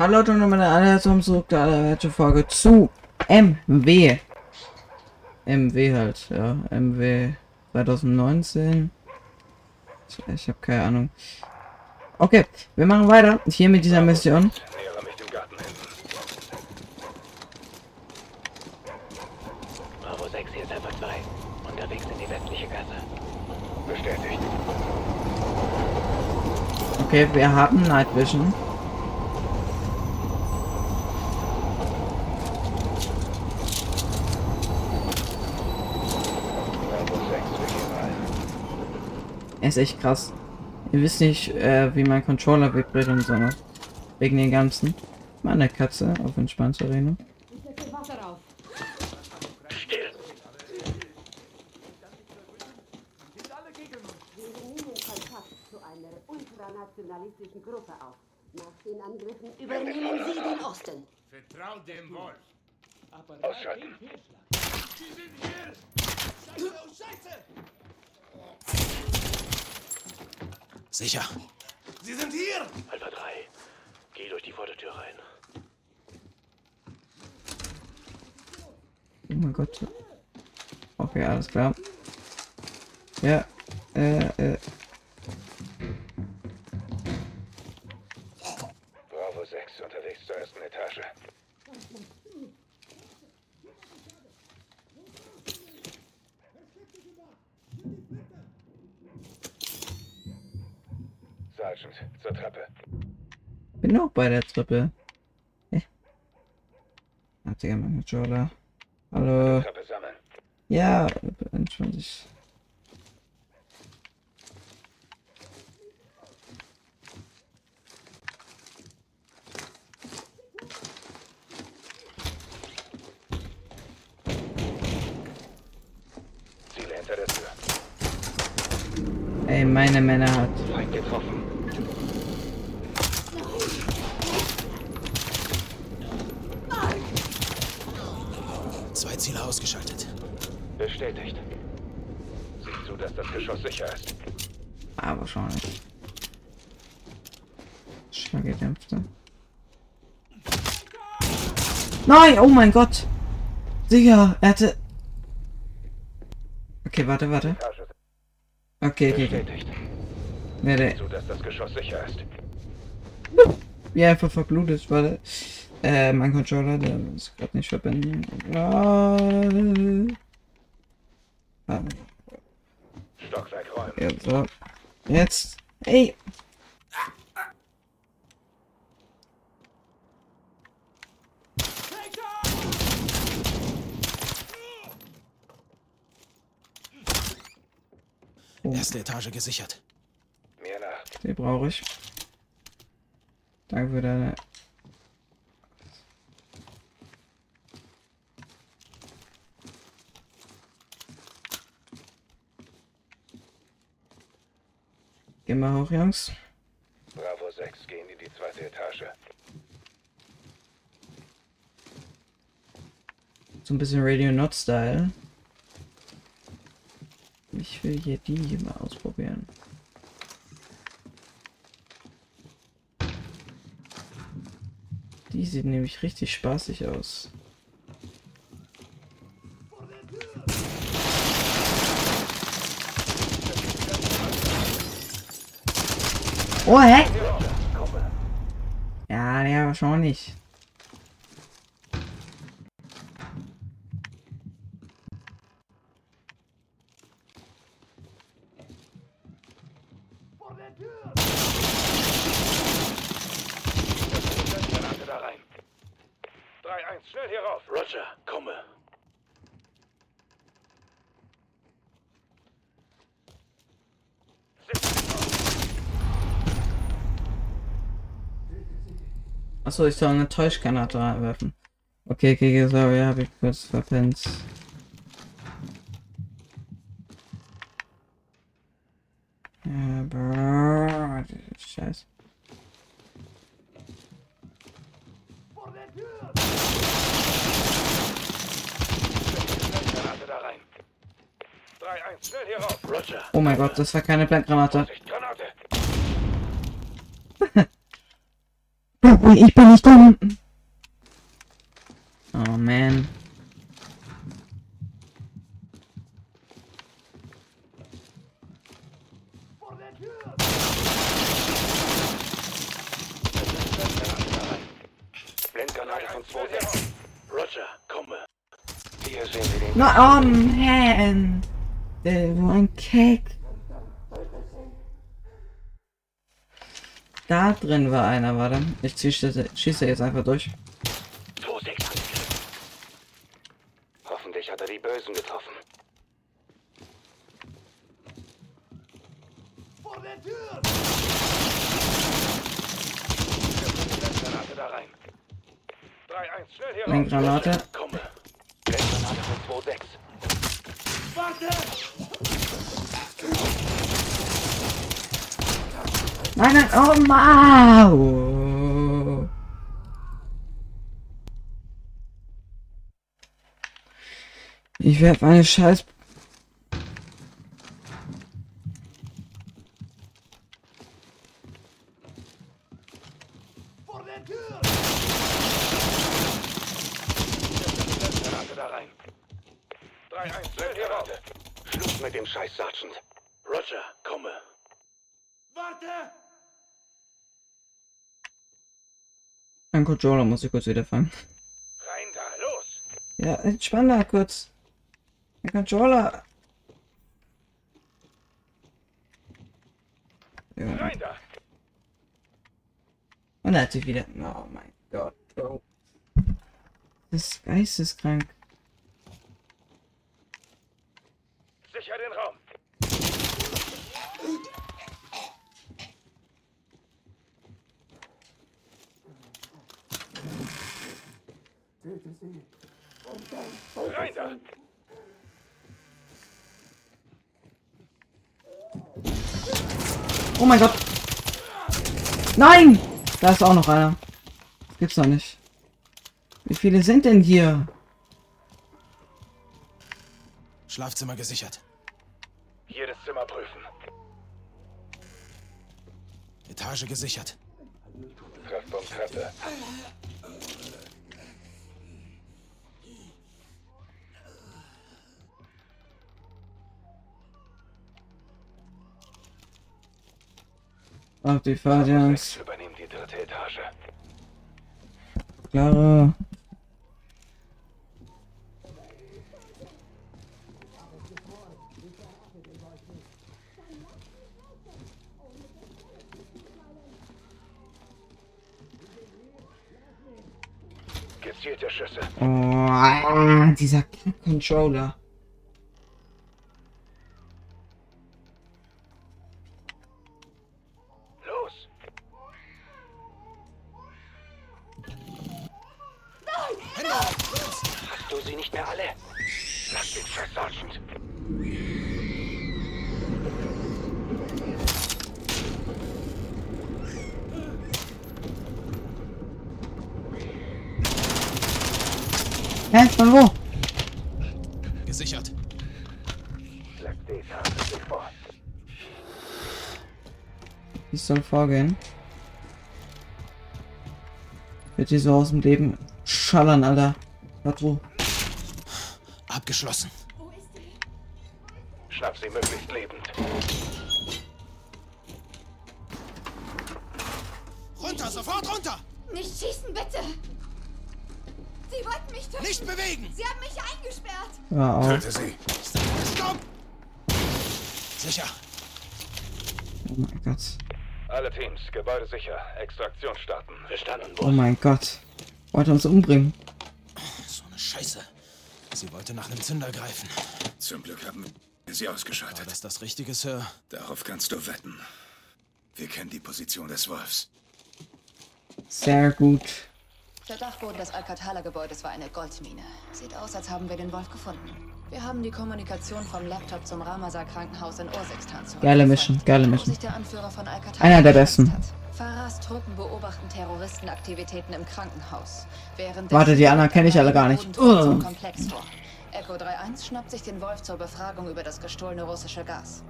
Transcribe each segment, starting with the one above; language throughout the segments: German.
Hallo Leute und meine allerherzlichen zurück der allerletzte Folge zu MW. MW halt, ja. MW 2019. Ich habe keine Ahnung. Okay, wir machen weiter hier mit dieser Mission. Nähere mich dem Garten hinten. Bravo 6, hier ist Alpha 2. Unterwegs in die westliche Gasse. Bestätigt. Okay, wir haben Night Vision. Bravo 6, wir gehen rein. Er ist echt krass. Ihr wisst nicht, äh, wie mein Controller vibriert und so. noch. Wegen den ganzen. Meine Katze auf entspannter Arena. Ultranationalistischen Gruppe auf. Nach den Angriffen übernehmen Sie den Osten. Vertrau dem Wolf. Ausschalten. Sicher. Sie sind hier! Alpha 3, geh durch die Vordertür rein. Oh mein Gott. Okay, alles klar. Ja, äh, äh, Bravo 6, unterwegs zur ersten Etage. Sergeant, zur Treppe. bin auch bei der Treppe. Hä? Hat ja mein Controller. Hallo. Treppe sammeln. Ja, entspann dich. Ziele hinter der Tür. Ey, meine Männer hat. Feind getroffen. Ausgeschaltet. Bestätigt. Sieh zu, dass das Geschoss sicher ist. Ah, wahrscheinlich. Schwergedämpfte. Nein, oh mein Gott. Digga, er hatte... Okay, warte, warte. Okay, okay, okay. sicher ist. wie einfach verblutet, warte. Äh, mein Controller, der ist gerade nicht verbinden. Ah. Stockwerk räumen. ja, so. Jetzt. Ey. Erste Etage gesichert. Mir nach. Die brauche ich. Danke für deine. Mal hoch, Jungs. Bravo 6, gehen in die zweite Etage. So ein bisschen Radio Not Style. Ich will hier die hier mal ausprobieren. Die sieht nämlich richtig spaßig aus. Oh, hä? Ja, ja, wahrscheinlich. Granate da rein. 3-1, schnell hier rauf. Roger, komme. Achso, ich soll eine Täuschgranate reinwerfen. Okay, okay, sorry, habe ich kurz verpennt. Ja, brrr, Scheiße. Granate da rein. 3-1, schnell hier rauf. Roger. Oh mein Gott, das war keine Blendgranate. Granate. Ich bin nicht dumm. Oh man. Blendgranate von 2-6. Roger, komme. Hier sehen Sie den Na, oh man. Der so ein Keck. Da drin war einer, warte. Ich schieße, schieße jetzt einfach durch. 2-6 angegriffen. Hoffentlich hat er die Bösen getroffen. Blendgranate da rein. 3-1, schnell hier Eine. Granate. Komme. Blendgranate von 2-6. Nein, nein, oh Mau! Ich werde meine Scheiß. Blendgranate da rein. 3-1, schnell hier raus. Schluss mit dem Scheiß, Sergeant. Roger, komme. Mein Controller muss ich kurz wieder fangen. Rein da, los. Ja, entspann da kurz. Der Controller. Ja. Rein da. Und er hat sich wieder. Oh mein Gott, Bro. Das ist geisteskrank. Sicher den Raum. Rein da. Oh mein Gott. Nein! Da ist auch noch einer. Gibt's doch nicht. Wie viele sind denn hier? Schlafzimmer gesichert. Jedes Zimmer prüfen. Etage gesichert. Treffpunkt Treppe. Ach, die Fahrdians. Übernehmen die dritte Etage. Klare. Gezielte Schüsse. Oh, dieser Controller. Mehr alle? Lass den Scheiß, Sergeant. Hä? Von wo? Gesichert. Wie soll vorgehen? Wird die so aus dem Leben schallern, Alter. Warte, wo? Abgeschlossen. Schnapp sie möglichst lebend. Runter, sofort runter! Nicht schießen, bitte! Sie wollten mich töten! Nicht bewegen! Sie haben mich eingesperrt! Hör auf. Töte sie. Stopp! Sicher. Oh mein Gott. Alle Teams, Gebäude sicher. Extraktion starten. Verstanden, Oh mein Gott. Wollte uns umbringen. So eine Scheiße. Sie wollte nach einem Zünder greifen. Zum Glück haben wir sie War ausgeschaltet. das das Richtige, Sir? Darauf kannst du wetten. Wir kennen die Position des Wolfs. Sehr gut. Der Dachboden des Alcatala-Gebäudes war eine Goldmine. Sieht aus, als haben wir den Wolf gefunden. Wir haben die Kommunikation vom Laptop zum Ramazar-Krankenhaus in Ursekstan zurückverfolgt, Geile Mission, geile Mission. Einer der besten. Hat. Farahs Truppen beobachten Terroristenaktivitäten im Krankenhaus. Während Warte, die anderen kenne ich alle gar nicht. Zum Ugh. Komplex vor. Echo 3.1 schnappt sich den Wolf zur Befragung über das gestohlene russische Gas.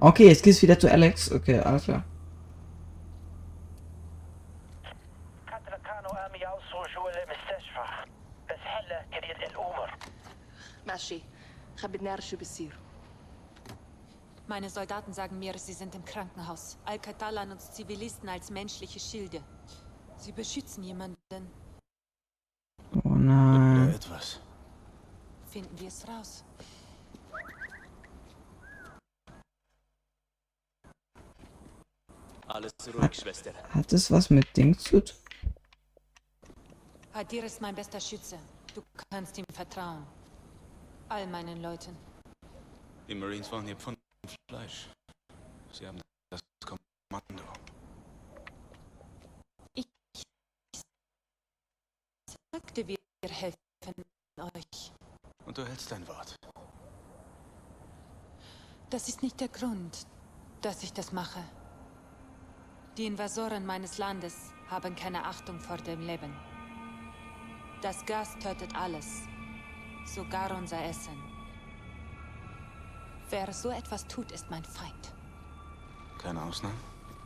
Okay, jetzt geht's wieder zu Alex. Okay, alles klar. كانوا قام يوصلوا جوا المستشفى بس هلا كريت الامور ماشي خبي نعرف شو بيصير meine Soldaten sagen mir, sie sind im Krankenhaus. Al-Qatala nutzt Zivilisten als menschliche Schilde. Sie beschützen jemanden. Oh nein. etwas. Finden wir es raus. Alles ruhig, Schwester. Hat es was mit Ding zu tun? Hadir ist mein bester Schütze. Du kannst ihm vertrauen. All meinen Leuten. Die Marines wollen ihr Pfund Fleisch. Sie haben das Kommando. Sagte, wir helfen euch. Und du hältst dein Wort. Das ist nicht der Grund, dass ich das mache. Die Invasoren meines Landes haben keine Achtung vor dem Leben. Das Gas tötet alles, sogar unser Essen. Wer so etwas tut, ist mein Feind. Keine Ausnahmen?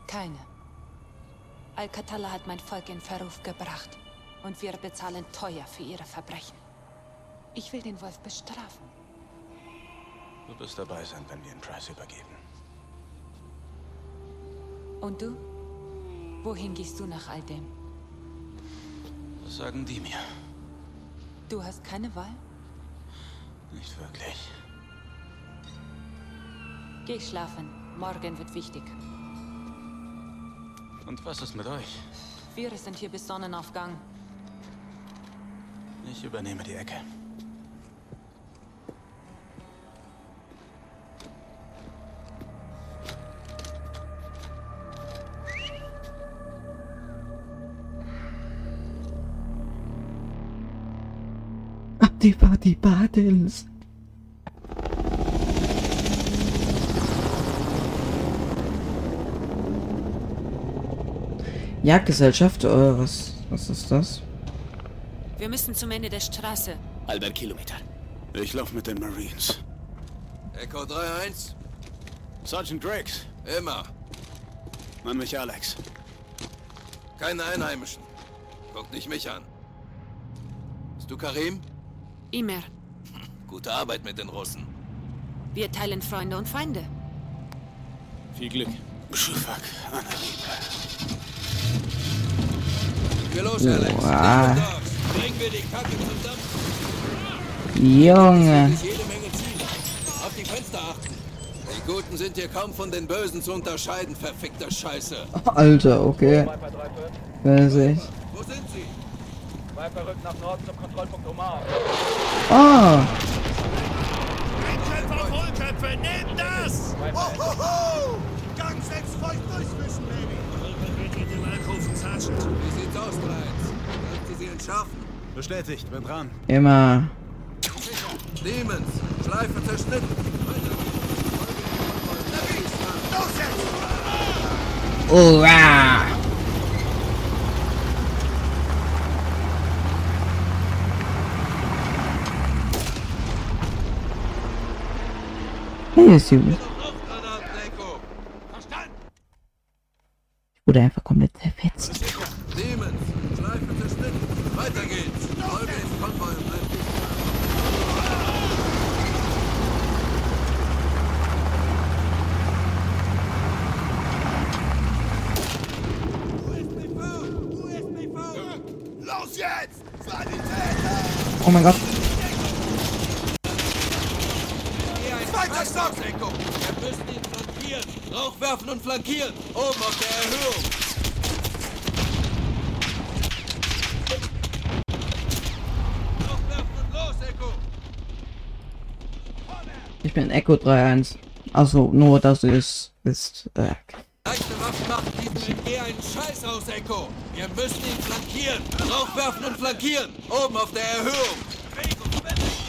Keine. Al-Qatala hat mein Volk in Verruf gebracht. Und wir bezahlen teuer für ihre Verbrechen. Ich will den Wolf bestrafen. Du wirst dabei sein, wenn wir ihn Price übergeben. Und du? Wohin gehst du nach all dem? Was sagen die mir? Du hast keine Wahl? Nicht wirklich. Geh schlafen. Morgen wird wichtig. Und was ist mit euch? Wir sind hier bis Sonnenaufgang. Ich übernehme die Ecke. Die Party Battles. Jagdgesellschaft oder was? Was ist das? Wir müssen zum Ende der Straße. Halber Kilometer. Ich laufe mit den Marines. Echo 3-1. Sergeant Driggs. Immer. Nenn mich Alex. Keine Einheimischen. Guck nicht mich an. Bist du Karim? Immer. Gute Arbeit mit den Russen. Wir teilen Freunde und Feinde. Viel Glück. Schufak. Wir los, Alex. Wow. Bringen wir die Kacke zum Dampf. Junge. Ist jede Menge Ziele. Auf die Fenster achten. Die Guten sind hier kaum von den Bösen zu unterscheiden, verfickter Scheiße. Alter, okay. Weiß ich. Wo sind sie? Viper rückt nach Norden zum Kontrollpunkt Omar. Ah, Vollköpfe, nehmt das! Gang 6 feucht durchwischen, Baby! Wird in dem Alkoven, Sergeant. Wie sieht's aus, Bereits? Kannst du sie entschärfen? Bestätigt, bin dran. immer. Demons, Schleife zerschnitten. Weiter. Los jetzt! Hurra! Hey, ist gut. Ich wurde einfach komplett zerfetzt. Demons, Schleife zerschnitten. Weiter geht's. Folge ins Konvoi und bleib dicht. Los jetzt! Sanitäter! Oh mein Gott. Echo. Wir müssen ihn flankieren. Rauch werfen und flankieren. Oben auf der Erhöhung. Rauch werfen und los, Echo. Ich bin Echo 3-1. Also nur, dass ihr es wisst. Äh, Leichte Waffen machen diesem MG einen Scheiß aus, Echo. Wir müssen ihn flankieren. Rauch werfen und flankieren. Oben auf der Erhöhung. Bewegung, Bewegung.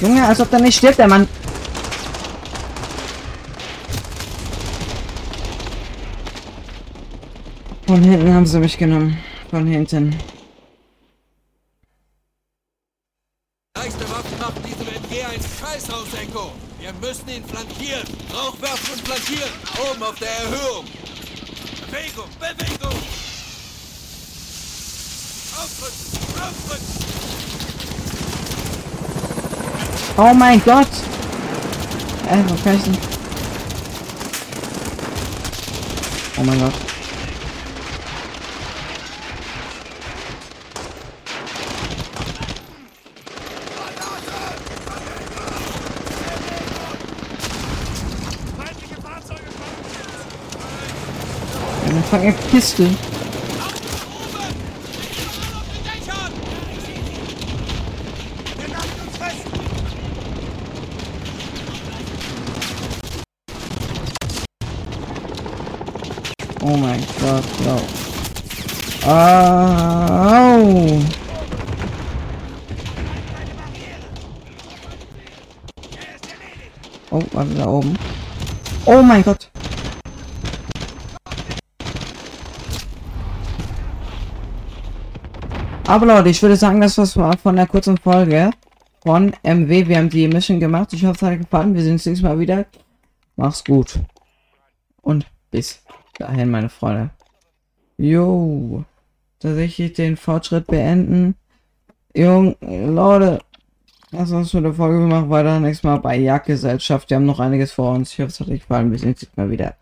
Junge, als ob der nicht stirbt, der Mann. Von hinten haben sie mich genommen. Von hinten. leichte Waffen machen diesem MG ein Scheißhaus, Echo. Wir müssen ihn flankieren. Rauch werfen und flankieren. Oben auf der Erhöhung. Bewegung, Bewegung. Aufrücken, aufrücken. Oh mein Gott! Ey, was kann ich denn? Oh mein Gott. Feindliche Fahrzeuge kommen! Eine fucking Piste. Wir nageln uns fest! Oh mein Gott, no. Au! Oh, warte, da oben. Oh mein Gott. Aber Leute, ich würde sagen, das war's von der kurzen Folge von MW. Wir haben die Mission gemacht. Ich hoffe, es hat gefallen. Wir sehen uns nächstes Mal wieder. Mach's gut. Und bis dahin, meine Freunde. Jo. Tatsächlich den Fortschritt beenden. Jung, Leute. Lass uns für die Folge. Wir machen weiter nächstes Mal bei Jagdgesellschaft. Wir haben noch einiges vor uns. Ich hoffe, es hat euch gefallen. Wir sehen uns mal wieder.